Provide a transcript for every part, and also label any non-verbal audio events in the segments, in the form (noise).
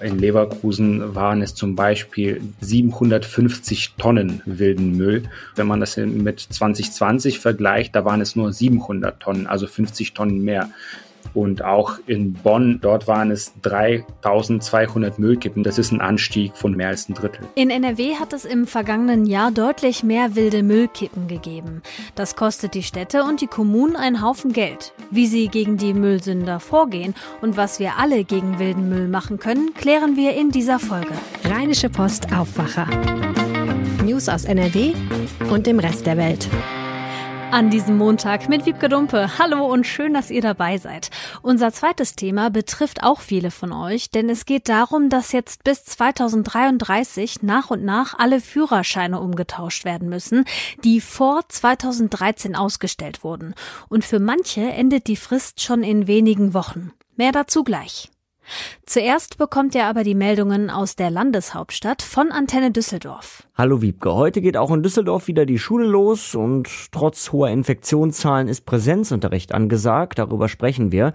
In Leverkusen waren es zum Beispiel 750 Tonnen wilden Müll. Wenn man das mit 2020 vergleicht, da waren es nur 700 Tonnen, also 50 Tonnen mehr. Und auch in Bonn, dort waren es 3200 Müllkippen. Das ist ein Anstieg von mehr als ein Drittel. In NRW hat es im vergangenen Jahr deutlich mehr wilde Müllkippen gegeben. Das kostet die Städte und die Kommunen einen Haufen Geld. Wie sie gegen die Müllsünder vorgehen und was wir alle gegen wilden Müll machen können, klären wir in dieser Folge. Rheinische Post Aufwacher. News aus NRW und dem Rest der Welt. An diesem Montag mit Wiebke Dumpe. Hallo und schön, dass ihr dabei seid. Unser zweites Thema betrifft auch viele von euch, denn es geht darum, dass jetzt bis 2033 nach und nach alle Führerscheine umgetauscht werden müssen, die vor 2013 ausgestellt wurden. Und für manche endet die Frist schon in wenigen Wochen. Mehr dazu gleich. Zuerst bekommt er aber die Meldungen aus der Landeshauptstadt von Antenne Düsseldorf. Hallo Wiebke, heute geht auch in Düsseldorf wieder die Schule los und trotz hoher Infektionszahlen ist Präsenzunterricht angesagt, darüber sprechen wir.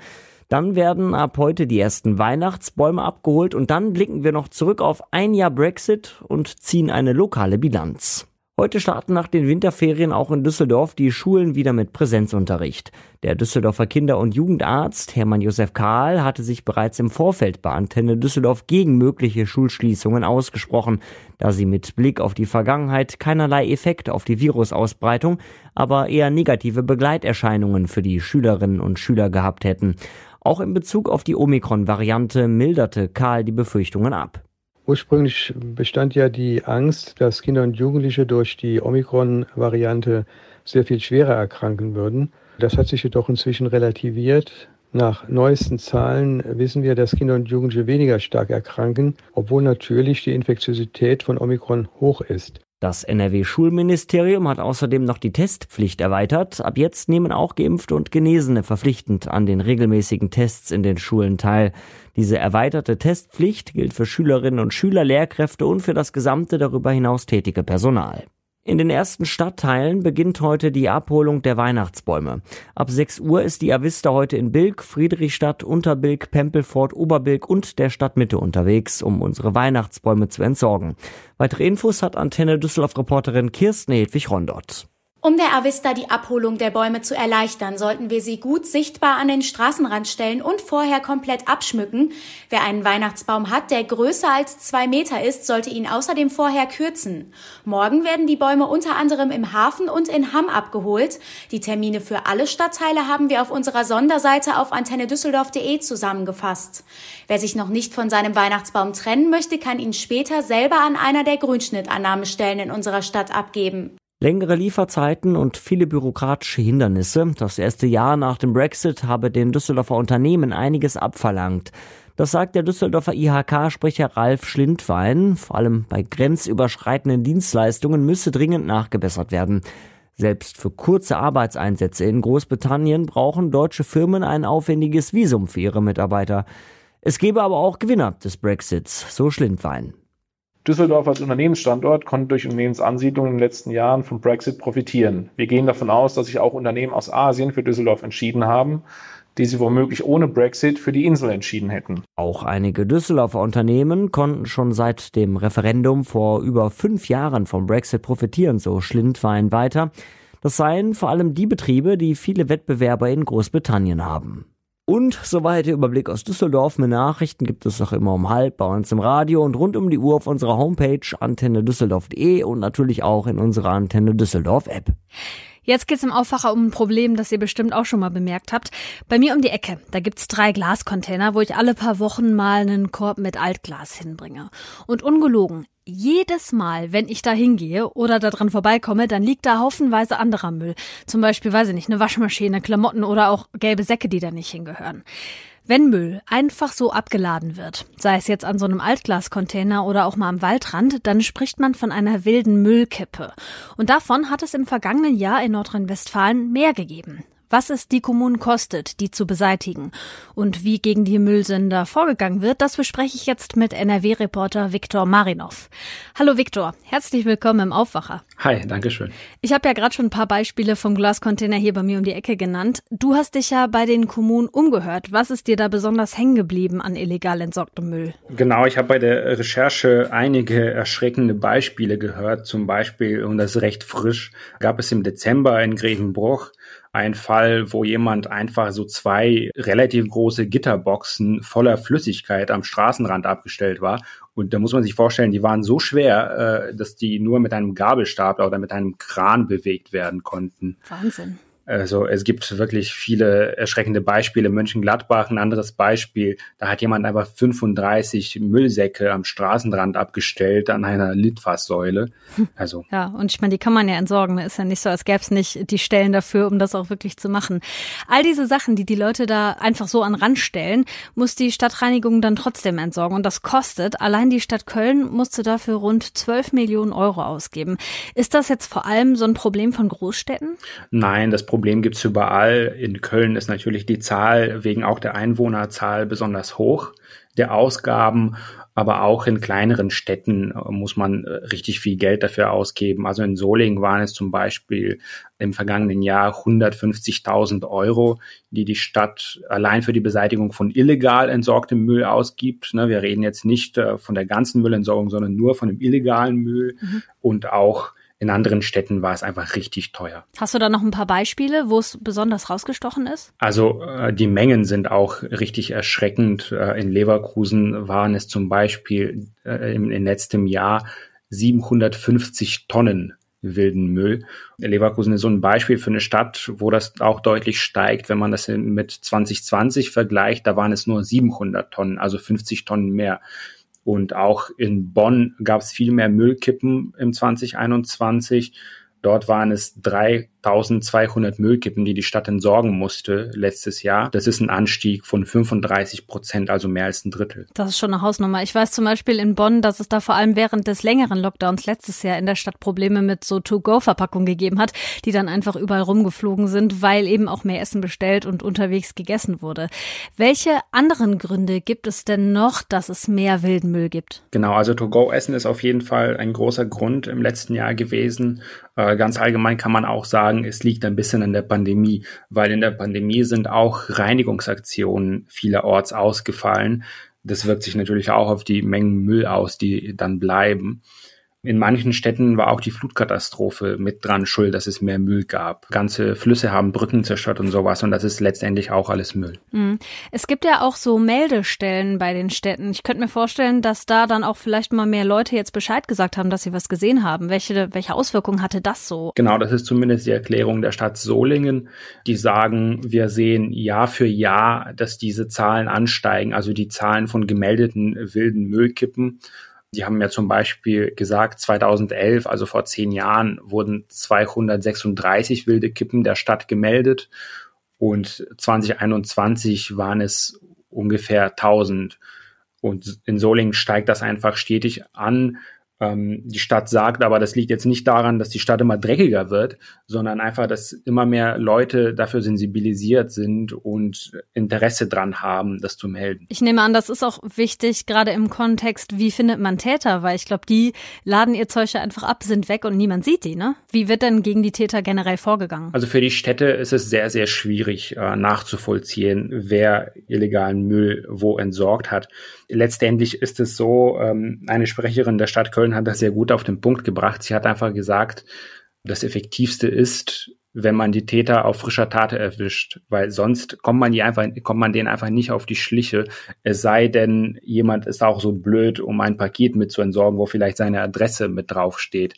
Dann werden ab heute die ersten Weihnachtsbäume abgeholt und dann blicken wir noch zurück auf ein Jahr Brexit und ziehen eine lokale Bilanz. Heute starten nach den Winterferien auch in Düsseldorf die Schulen wieder mit Präsenzunterricht. Der Düsseldorfer Kinder- und Jugendarzt Hermann Josef Kahl hatte sich bereits im Vorfeld bei Antenne Düsseldorf gegen mögliche Schulschließungen ausgesprochen, da sie mit Blick auf die Vergangenheit keinerlei Effekt auf die Virusausbreitung, aber eher negative Begleiterscheinungen für die Schülerinnen und Schüler gehabt hätten. Auch in Bezug auf die Omikron-Variante milderte Kahl die Befürchtungen ab. Ursprünglich bestand ja die Angst, dass Kinder und Jugendliche durch die Omikron-Variante sehr viel schwerer erkranken würden. Das hat sich jedoch inzwischen relativiert. Nach neuesten Zahlen wissen wir, dass Kinder und Jugendliche weniger stark erkranken, obwohl natürlich die Infektiosität von Omikron hoch ist. Das NRW-Schulministerium hat außerdem noch die Testpflicht erweitert. Ab jetzt nehmen auch Geimpfte und Genesene verpflichtend an den regelmäßigen Tests in den Schulen teil. Diese erweiterte Testpflicht gilt für Schülerinnen und Schüler, Lehrkräfte und für das gesamte darüber hinaus tätige Personal. In den ersten Stadtteilen beginnt heute die Abholung der Weihnachtsbäume. Ab 6 Uhr ist die Avista heute in Bilk, Friedrichstadt, Unterbilk, Pempelfort, Oberbilk und der Stadtmitte unterwegs, um unsere Weihnachtsbäume zu entsorgen. Weitere Infos hat Antenne Düsseldorf-Reporterin Kirsten Hedwig Rondott. Um der Avista die Abholung der Bäume zu erleichtern, sollten wir sie gut sichtbar an den Straßenrand stellen und vorher komplett abschmücken. Wer einen Weihnachtsbaum hat, der größer als zwei Meter ist, sollte ihn außerdem vorher kürzen. Morgen werden die Bäume unter anderem im Hafen und in Hamm abgeholt. Die Termine für alle Stadtteile haben wir auf unserer Sonderseite auf antennedüsseldorf.de zusammengefasst. Wer sich noch nicht von seinem Weihnachtsbaum trennen möchte, kann ihn später selber an einer der Grünschnittannahmestellen in unserer Stadt abgeben. Längere Lieferzeiten und viele bürokratische Hindernisse. Das erste Jahr nach dem Brexit habe den Düsseldorfer Unternehmen einiges abverlangt. Das sagt der Düsseldorfer IHK-Sprecher Ralf Schlindwein. Vor allem bei grenzüberschreitenden Dienstleistungen müsse dringend nachgebessert werden. Selbst für kurze Arbeitseinsätze in Großbritannien brauchen deutsche Firmen ein aufwendiges Visum für ihre Mitarbeiter. Es gebe aber auch Gewinner des Brexits, so Schlindwein. Düsseldorf als Unternehmensstandort konnte durch Unternehmensansiedlung in den letzten Jahren vom Brexit profitieren. Wir gehen davon aus, dass sich auch Unternehmen aus Asien für Düsseldorf entschieden haben, die sie womöglich ohne Brexit für die Insel entschieden hätten. Auch einige Düsseldorfer Unternehmen konnten schon seit dem Referendum vor über fünf Jahren vom Brexit profitieren, so Schlindwein weiter. Das seien vor allem die Betriebe, die viele Wettbewerber in Großbritannien haben. Und soweit der Überblick aus Düsseldorf. Mehr Nachrichten gibt es auch immer um halb bei uns im Radio und rund um die Uhr auf unserer Homepage antennedüsseldorf.de und natürlich auch in unserer Antenne Düsseldorf App. Jetzt geht's im Aufwacher um ein Problem, das ihr bestimmt auch schon mal bemerkt habt. Bei mir um die Ecke, da gibt's drei Glascontainer, wo ich alle paar Wochen mal einen Korb mit Altglas hinbringe. Und ungelogen, jedes Mal, wenn ich da hingehe oder da dran vorbeikomme, dann liegt da haufenweise anderer Müll. Zum Beispiel, weiß ich nicht, eine Waschmaschine, Klamotten oder auch gelbe Säcke, die da nicht hingehören. Wenn Müll einfach so abgeladen wird, sei es jetzt an so einem Altglascontainer oder auch mal am Waldrand, dann spricht man von einer wilden Müllkippe. Und davon hat es im vergangenen Jahr in Nordrhein-Westfalen mehr gegeben. Was es die Kommunen kostet, die zu beseitigen und wie gegen die Müllsünder vorgegangen wird, das bespreche ich jetzt mit NRW-Reporter Viktor Marinov. Hallo Viktor, herzlich willkommen im Aufwacher. Hi, danke schön. Ich habe ja gerade schon ein paar Beispiele vom Glascontainer hier bei mir um die Ecke genannt. Du hast dich ja bei den Kommunen umgehört. Was ist dir da besonders hängen geblieben an illegal entsorgtem Müll? Genau, ich habe bei der Recherche einige erschreckende Beispiele gehört. Zum Beispiel, und das ist recht frisch, gab es im Dezember in Grevenbruch ein Fall, wo jemand einfach so zwei relativ große Gitterboxen voller Flüssigkeit am Straßenrand abgestellt war. Und da muss man sich vorstellen, die waren so schwer, äh, dass die nur mit einem Gabelstapler oder mit einem Kran bewegt werden konnten. Wahnsinn. Also es gibt wirklich viele erschreckende Beispiele. Mönchengladbach, ein anderes Beispiel, da hat jemand einfach 35 Müllsäcke am Straßenrand abgestellt an einer Litfaßsäule. Also ja, und ich meine, die kann man ja entsorgen. Ist ja nicht so, als gäbe es nicht die Stellen dafür, um das auch wirklich zu machen. All diese Sachen, die die Leute da einfach so an Rand stellen, muss die Stadtreinigung dann trotzdem entsorgen. Und das kostet. Allein die Stadt Köln musste dafür rund 12 Millionen Euro ausgeben. Ist das jetzt vor allem so ein Problem von Großstädten? Nein, das Problem gibt es überall. In Köln ist natürlich die Zahl wegen auch der Einwohnerzahl besonders hoch der Ausgaben, aber auch in kleineren Städten äh, muss man äh, richtig viel Geld dafür ausgeben. Also in Solingen waren es zum Beispiel im vergangenen Jahr 150.000 Euro, die die Stadt allein für die Beseitigung von illegal entsorgtem Müll ausgibt. Ne, wir reden jetzt nicht äh, von der ganzen Müllentsorgung, sondern nur von dem illegalen Müll mhm. und auch in anderen Städten war es einfach richtig teuer. Hast du da noch ein paar Beispiele, wo es besonders rausgestochen ist? Also äh, die Mengen sind auch richtig erschreckend. Äh, in Leverkusen waren es zum Beispiel äh, im, im letzten Jahr 750 Tonnen wilden Müll. Leverkusen ist so ein Beispiel für eine Stadt, wo das auch deutlich steigt. Wenn man das mit 2020 vergleicht, da waren es nur 700 Tonnen, also 50 Tonnen mehr. Und auch in Bonn gab es viel mehr Müllkippen im 2021. Dort waren es 3200 Müllkippen, die die Stadt entsorgen musste letztes Jahr. Das ist ein Anstieg von 35 Prozent, also mehr als ein Drittel. Das ist schon eine Hausnummer. Ich weiß zum Beispiel in Bonn, dass es da vor allem während des längeren Lockdowns letztes Jahr in der Stadt Probleme mit so To-Go-Verpackungen gegeben hat, die dann einfach überall rumgeflogen sind, weil eben auch mehr Essen bestellt und unterwegs gegessen wurde. Welche anderen Gründe gibt es denn noch, dass es mehr wilden Müll gibt? Genau, also To-Go-Essen ist auf jeden Fall ein großer Grund im letzten Jahr gewesen. Äh, ganz allgemein kann man auch sagen, es liegt ein bisschen an der Pandemie, weil in der Pandemie sind auch Reinigungsaktionen vielerorts ausgefallen. Das wirkt sich natürlich auch auf die Mengen Müll aus, die dann bleiben. In manchen Städten war auch die Flutkatastrophe mit dran schuld, dass es mehr Müll gab. Ganze Flüsse haben Brücken zerstört und sowas und das ist letztendlich auch alles Müll. Mhm. Es gibt ja auch so Meldestellen bei den Städten. Ich könnte mir vorstellen, dass da dann auch vielleicht mal mehr Leute jetzt Bescheid gesagt haben, dass sie was gesehen haben. Welche, welche Auswirkungen hatte das so? Genau, das ist zumindest die Erklärung der Stadt Solingen. Die sagen, wir sehen Jahr für Jahr, dass diese Zahlen ansteigen, also die Zahlen von gemeldeten wilden Müllkippen. Die haben ja zum Beispiel gesagt, 2011, also vor zehn Jahren, wurden 236 wilde Kippen der Stadt gemeldet und 2021 waren es ungefähr 1000. Und in Solingen steigt das einfach stetig an. Ähm, die Stadt sagt aber, das liegt jetzt nicht daran, dass die Stadt immer dreckiger wird, sondern einfach, dass immer mehr Leute dafür sensibilisiert sind und Interesse dran haben, das zu melden. Ich nehme an, das ist auch wichtig, gerade im Kontext, wie findet man Täter, weil ich glaube, die laden ihr Zeug einfach ab, sind weg und niemand sieht die, ne? Wie wird denn gegen die Täter generell vorgegangen? Also für die Städte ist es sehr, sehr schwierig äh, nachzuvollziehen, wer illegalen Müll wo entsorgt hat. Letztendlich ist es so, ähm, eine Sprecherin der Stadt Köln hat das sehr gut auf den Punkt gebracht. Sie hat einfach gesagt, das Effektivste ist, wenn man die Täter auf frischer Tat erwischt, weil sonst kommt man die einfach, kommt man denen einfach nicht auf die Schliche. Es sei denn, jemand ist auch so blöd, um ein Paket mit zu entsorgen, wo vielleicht seine Adresse mit draufsteht.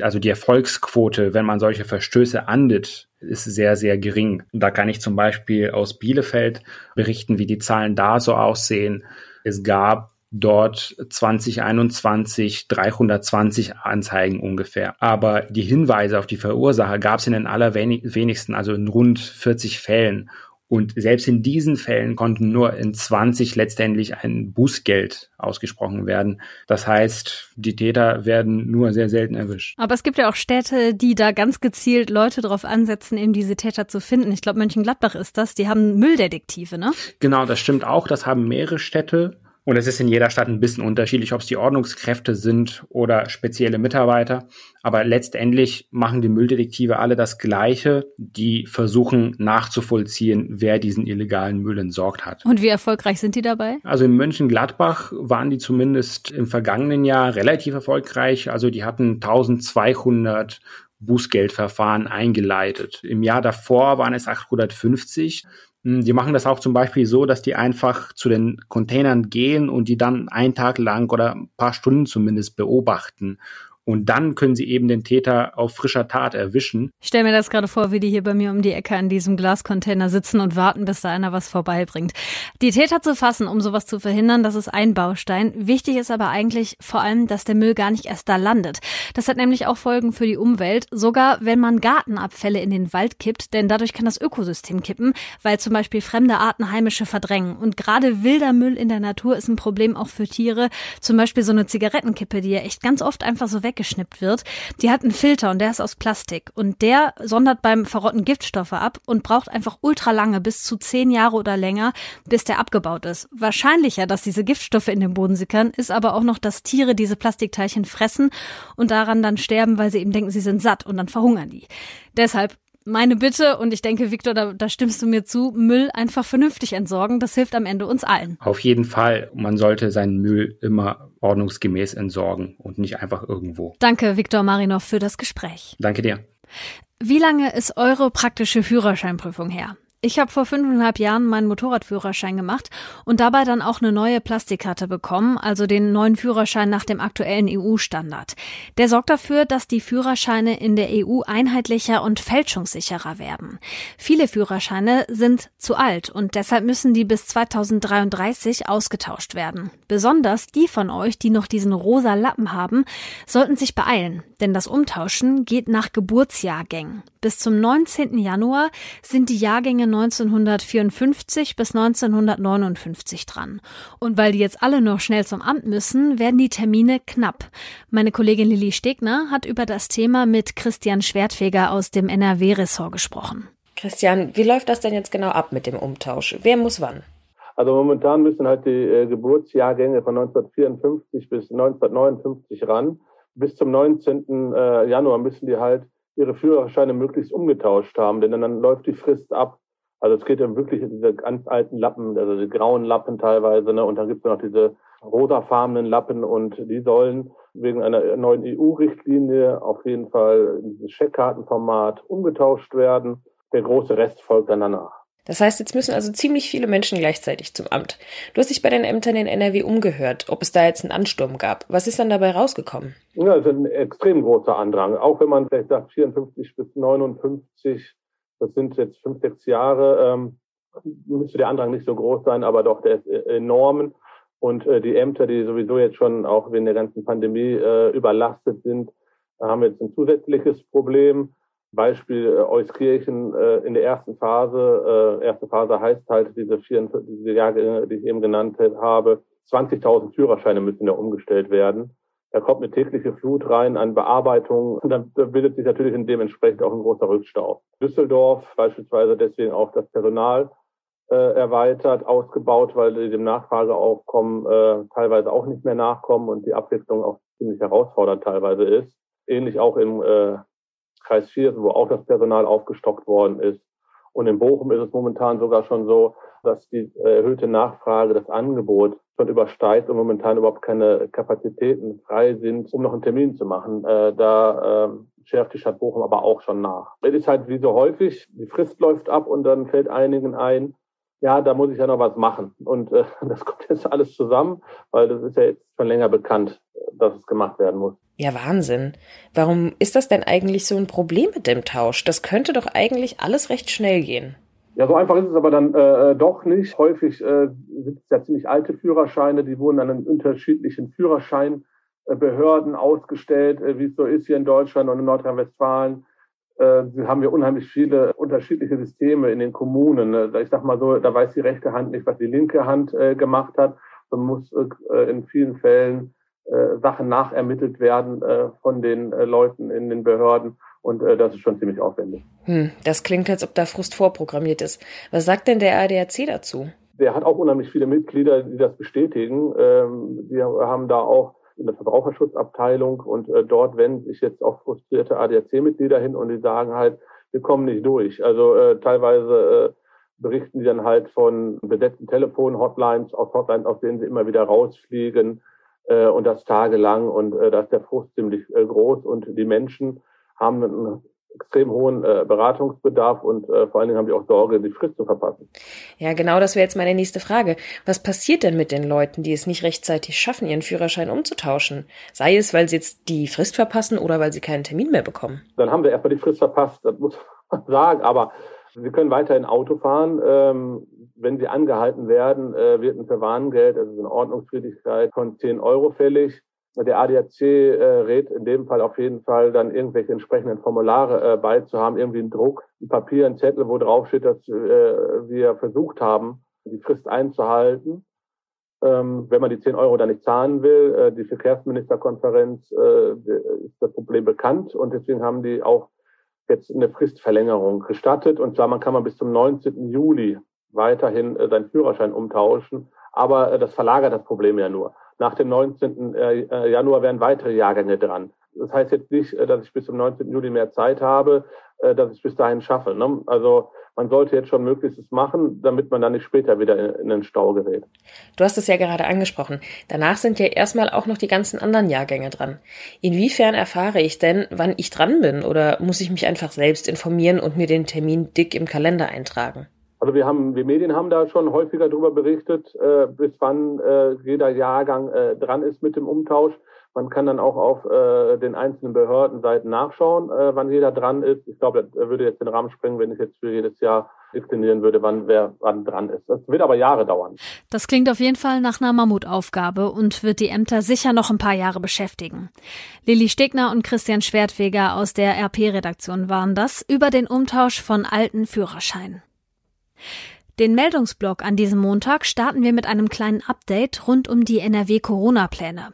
Also die Erfolgsquote, wenn man solche Verstöße ahndet, ist sehr, sehr gering. Da kann ich zum Beispiel aus Bielefeld berichten, wie die Zahlen da so aussehen. Es gab dort 2021 320 Anzeigen ungefähr. Aber die Hinweise auf die Verursacher gab es in den allerwenigsten, also in rund 40 Fällen. Und selbst in diesen Fällen konnten nur in 20 letztendlich ein Bußgeld ausgesprochen werden. Das heißt, die Täter werden nur sehr selten erwischt. Aber es gibt ja auch Städte, die da ganz gezielt Leute darauf ansetzen, eben diese Täter zu finden. Ich glaube, Mönchengladbach ist das. Die haben Mülldetektive, ne? Genau, das stimmt auch. Das haben mehrere Städte. Und es ist in jeder Stadt ein bisschen unterschiedlich, ob es die Ordnungskräfte sind oder spezielle Mitarbeiter. Aber letztendlich machen die Mülldetektive alle das Gleiche. Die versuchen nachzuvollziehen, wer diesen illegalen Müll entsorgt hat. Und wie erfolgreich sind die dabei? Also in Mönchengladbach waren die zumindest im vergangenen Jahr relativ erfolgreich. Also die hatten 1200 Bußgeldverfahren eingeleitet. Im Jahr davor waren es 850. Hm, die machen das auch zum Beispiel so, dass die einfach zu den Containern gehen und die dann einen Tag lang oder ein paar Stunden zumindest beobachten und dann können sie eben den Täter auf frischer Tat erwischen. Ich stelle mir das gerade vor, wie die hier bei mir um die Ecke an diesem Glascontainer sitzen und warten, bis da einer was vorbeibringt. Die Täter zu fassen, um sowas zu verhindern, das ist ein Baustein. Wichtig ist aber eigentlich vor allem, dass der Müll gar nicht erst da landet. Das hat nämlich auch Folgen für die Umwelt, sogar wenn man Gartenabfälle in den Wald kippt, denn dadurch kann das Ökosystem kippen, weil zum Beispiel fremde Arten heimische verdrängen. Und gerade wilder Müll in der Natur ist ein Problem auch für Tiere. Zum Beispiel so eine Zigarettenkippe, die ja echt ganz oft einfach so weg weggeschnippt wird, die hat einen Filter und der ist aus Plastik. Und der sondert beim Verrotten Giftstoffe ab und braucht einfach ultra lange, bis zu zehn Jahre oder länger, bis der abgebaut ist. Wahrscheinlicher, dass diese Giftstoffe in den Boden sickern, ist aber auch noch, dass Tiere diese Plastikteilchen fressen und daran dann sterben, weil sie eben denken, sie sind satt und dann verhungern die. Deshalb meine Bitte, und ich denke, Viktor, da, da stimmst du mir zu, Müll einfach vernünftig entsorgen. Das hilft am Ende uns allen. Auf jeden Fall. Man sollte seinen Müll immer ordnungsgemäß entsorgen und nicht einfach irgendwo. Danke, Viktor Marinov, für das Gespräch. Danke dir. Wie lange ist eure praktische Führerscheinprüfung her? Ich habe vor fünfeinhalb Jahren meinen Motorradführerschein gemacht und dabei dann auch eine neue Plastikkarte bekommen, also den neuen Führerschein nach dem aktuellen EU-Standard. Der sorgt dafür, dass die Führerscheine in der EU einheitlicher und fälschungssicherer werden. Viele Führerscheine sind zu alt und deshalb müssen die bis 2033 ausgetauscht werden. Besonders die von euch, die noch diesen rosa Lappen haben, sollten sich beeilen, denn das Umtauschen geht nach Geburtsjahrgängen. Bis zum 19. Januar sind die Jahrgänge 1954 bis 1959 dran. Und weil die jetzt alle noch schnell zum Amt müssen, werden die Termine knapp. Meine Kollegin Lilly Stegner hat über das Thema mit Christian Schwertfeger aus dem NRW-Ressort gesprochen. Christian, wie läuft das denn jetzt genau ab mit dem Umtausch? Wer muss wann? Also momentan müssen halt die äh, Geburtsjahrgänge von 1954 bis 1959 ran. Bis zum 19. Äh, Januar müssen die halt ihre Führerscheine möglichst umgetauscht haben, denn dann läuft die Frist ab. Also es geht ja wirklich um diese ganz alten Lappen, also die grauen Lappen teilweise, ne? und dann gibt es noch diese rosafarbenen Lappen und die sollen wegen einer neuen EU-Richtlinie auf jeden Fall in dieses Scheckkartenformat umgetauscht werden. Der große Rest folgt dann danach. Das heißt, jetzt müssen also ziemlich viele Menschen gleichzeitig zum Amt. Du hast dich bei den Ämtern in NRW umgehört, ob es da jetzt einen Ansturm gab. Was ist dann dabei rausgekommen? Ja, es ist ein extrem großer Andrang. Auch wenn man vielleicht sagt 54 bis 59, das sind jetzt fünf, sechs Jahre, ähm, müsste der Andrang nicht so groß sein, aber doch, der ist äh, enorm. Und äh, die Ämter, die sowieso jetzt schon auch wegen der ganzen Pandemie äh, überlastet sind, haben jetzt ein zusätzliches Problem. Beispiel äh, Euskirchen äh, in der ersten Phase. Äh, erste Phase heißt halt diese, vier, diese Jahre, die ich eben genannt habe. 20.000 Führerscheine müssen ja umgestellt werden. Da kommt eine tägliche Flut rein an Bearbeitung und dann bildet sich natürlich dementsprechend auch ein großer Rückstau. Düsseldorf beispielsweise deswegen auch das Personal äh, erweitert, ausgebaut, weil die dem Nachfrageaufkommen äh, teilweise auch nicht mehr nachkommen und die Abwicklung auch ziemlich herausfordernd teilweise ist. Ähnlich auch im äh, Kreis Viersen, wo auch das Personal aufgestockt worden ist. Und in Bochum ist es momentan sogar schon so, dass die erhöhte Nachfrage das Angebot schon übersteigt und momentan überhaupt keine Kapazitäten frei sind, um noch einen Termin zu machen. Äh, da äh, schärft die Stadt Bochum aber auch schon nach. Es ist halt wie so häufig, die Frist läuft ab und dann fällt einigen ein, ja, da muss ich ja noch was machen. Und äh, (laughs) das kommt jetzt alles zusammen, weil das ist ja jetzt schon länger bekannt, dass es gemacht werden muss. Ja, Wahnsinn. Warum ist das denn eigentlich so ein Problem mit dem Tausch? Das könnte doch eigentlich alles recht schnell gehen. Ja, so einfach ist es aber dann äh, doch nicht. Häufig äh, sind es ja ziemlich alte Führerscheine, die wurden an unterschiedlichen Führerscheinbehörden ausgestellt, äh, wie es so ist hier in Deutschland und in Nordrhein-Westfalen. äh, haben wir unheimlich viele unterschiedliche Systeme in den Kommunen. Ne? Ich sag mal so, da weiß die rechte Hand nicht, was die linke Hand äh, gemacht hat. Man muss äh, in vielen Fällen äh, Sachen nachermittelt werden äh, von den äh, Leuten in den Behörden. Und äh, das ist schon ziemlich aufwendig. Hm, das klingt, als ob da Frust vorprogrammiert ist. Was sagt denn der ADAC dazu? Der hat auch unheimlich viele Mitglieder, die das bestätigen. Ähm, die haben da auch eine Verbraucherschutzabteilung und äh, dort wenden sich jetzt auch frustrierte ADAC-Mitglieder hin und die sagen halt, wir kommen nicht durch. Also äh, teilweise äh, berichten die dann halt von besetzten Telefon-Hotlines, aus Hotlines, aus denen sie immer wieder rausfliegen äh, und das tagelang und äh, da ist der Frust ziemlich äh, groß und die Menschen haben einen extrem hohen äh, Beratungsbedarf und äh, vor allen Dingen haben die auch Sorge, die Frist zu verpassen. Ja, genau, das wäre jetzt meine nächste Frage. Was passiert denn mit den Leuten, die es nicht rechtzeitig schaffen, ihren Führerschein umzutauschen? Sei es, weil sie jetzt die Frist verpassen oder weil sie keinen Termin mehr bekommen? Dann haben wir erstmal die Frist verpasst, das muss man (laughs) sagen, aber Sie können weiterhin Auto fahren. Ähm, wenn Sie angehalten werden, äh, wird ein Verwarngeld, also eine Ordnungswidrigkeit von 10 Euro fällig. Der ADAC äh, rät in dem Fall auf jeden Fall dann irgendwelche entsprechenden Formulare äh, beizuhaben, irgendwie ein Druck, ein Papier, ein Zettel, wo drauf steht, dass äh, wir versucht haben, die Frist einzuhalten. Ähm, wenn man die 10 Euro dann nicht zahlen will, äh, die Verkehrsministerkonferenz äh, ist das Problem bekannt und deswegen haben die auch jetzt eine Fristverlängerung gestattet. Und zwar man kann man bis zum 19. Juli weiterhin äh, seinen Führerschein umtauschen. Aber äh, das verlagert das Problem ja nur. Nach dem 19. Äh, äh, Januar werden weitere Jahrgänge dran. Das heißt jetzt nicht, äh, dass ich bis zum 19. Juli mehr Zeit habe, äh, dass ich bis dahin schaffe. Ne? Also man sollte jetzt schon Möglichstes machen, damit man dann nicht später wieder in den Stau gerät. Du hast es ja gerade angesprochen. Danach sind ja erstmal auch noch die ganzen anderen Jahrgänge dran. Inwiefern erfahre ich denn, wann ich dran bin? Oder muss ich mich einfach selbst informieren und mir den Termin dick im Kalender eintragen? Also wir haben, wir Medien haben da schon häufiger darüber berichtet, äh, bis wann äh, jeder Jahrgang äh, dran ist mit dem Umtausch. Man kann dann auch auf äh, den einzelnen Behördenseiten nachschauen, äh, wann jeder dran ist. Ich glaube, das würde jetzt den Rahmen sprengen, wenn ich jetzt für jedes Jahr definieren würde, wann wer wann dran ist. Das wird aber Jahre dauern. Das klingt auf jeden Fall nach einer Mammutaufgabe und wird die Ämter sicher noch ein paar Jahre beschäftigen. Lilly Stegner und Christian Schwertweger aus der RP-Redaktion waren das über den Umtausch von alten Führerscheinen. Den Meldungsblock an diesem Montag starten wir mit einem kleinen Update rund um die NRW-Corona-Pläne.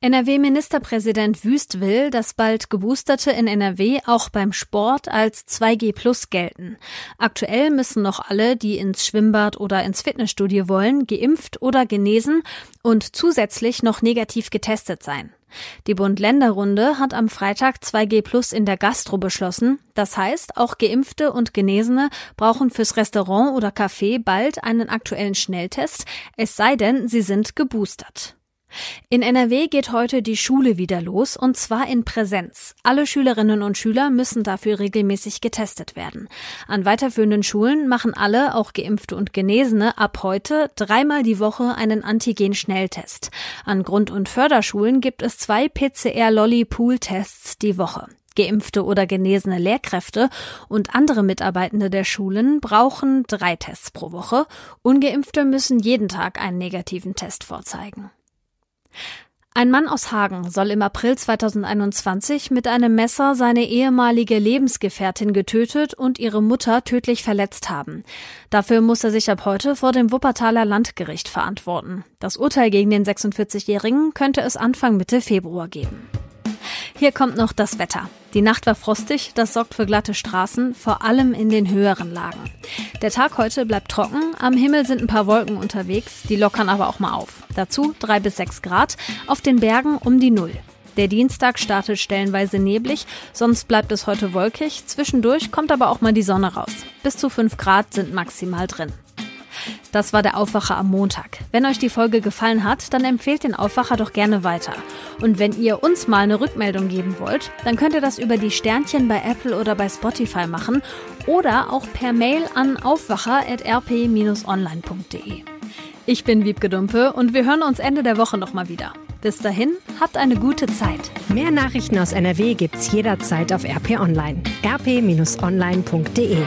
NRW-Ministerpräsident Wüst will, dass bald Geboosterte in NRW auch beim Sport als 2G Plus gelten. Aktuell müssen noch alle, die ins Schwimmbad oder ins Fitnessstudio wollen, geimpft oder genesen und zusätzlich noch negativ getestet sein. Die Bund-Länder-Runde hat am Freitag 2G Plus in der Gastro beschlossen. Das heißt, auch Geimpfte und Genesene brauchen fürs Restaurant oder Café bald einen aktuellen Schnelltest, es sei denn, sie sind geboostert. In NRW geht heute die Schule wieder los und zwar in Präsenz. Alle Schülerinnen und Schüler müssen dafür regelmäßig getestet werden. An weiterführenden Schulen machen alle, auch Geimpfte und Genesene, ab heute dreimal die Woche einen Antigen-Schnelltest. An Grund- und Förderschulen gibt es zwei PCR-Lolly-Pool-Tests die Woche. Geimpfte oder genesene Lehrkräfte und andere Mitarbeitende der Schulen brauchen drei Tests pro Woche. Ungeimpfte müssen jeden Tag einen negativen Test vorzeigen. Ein Mann aus Hagen soll im April 2021 mit einem Messer seine ehemalige Lebensgefährtin getötet und ihre Mutter tödlich verletzt haben. Dafür muss er sich ab heute vor dem Wuppertaler Landgericht verantworten. Das Urteil gegen den 46-Jährigen könnte es Anfang Mitte Februar geben. Hier kommt noch das Wetter. Die Nacht war frostig, das sorgt für glatte Straßen, vor allem in den höheren Lagen. Der Tag heute bleibt trocken, am Himmel sind ein paar Wolken unterwegs, die lockern aber auch mal auf. Dazu drei bis sechs Grad, auf den Bergen um die Null. Der Dienstag startet stellenweise neblig, sonst bleibt es heute wolkig, zwischendurch kommt aber auch mal die Sonne raus. Bis zu fünf Grad sind maximal drin. Das war der Aufwacher am Montag. Wenn euch die Folge gefallen hat, dann empfehlt den Aufwacher doch gerne weiter. Und wenn ihr uns mal eine Rückmeldung geben wollt, dann könnt ihr das über die Sternchen bei Apple oder bei Spotify machen oder auch per Mail an aufwacher.rp-online.de. Ich bin Wiebke Dumpe und wir hören uns Ende der Woche nochmal wieder. Bis dahin, habt eine gute Zeit. Mehr Nachrichten aus NRW gibt's jederzeit auf RP Online. rp-online.de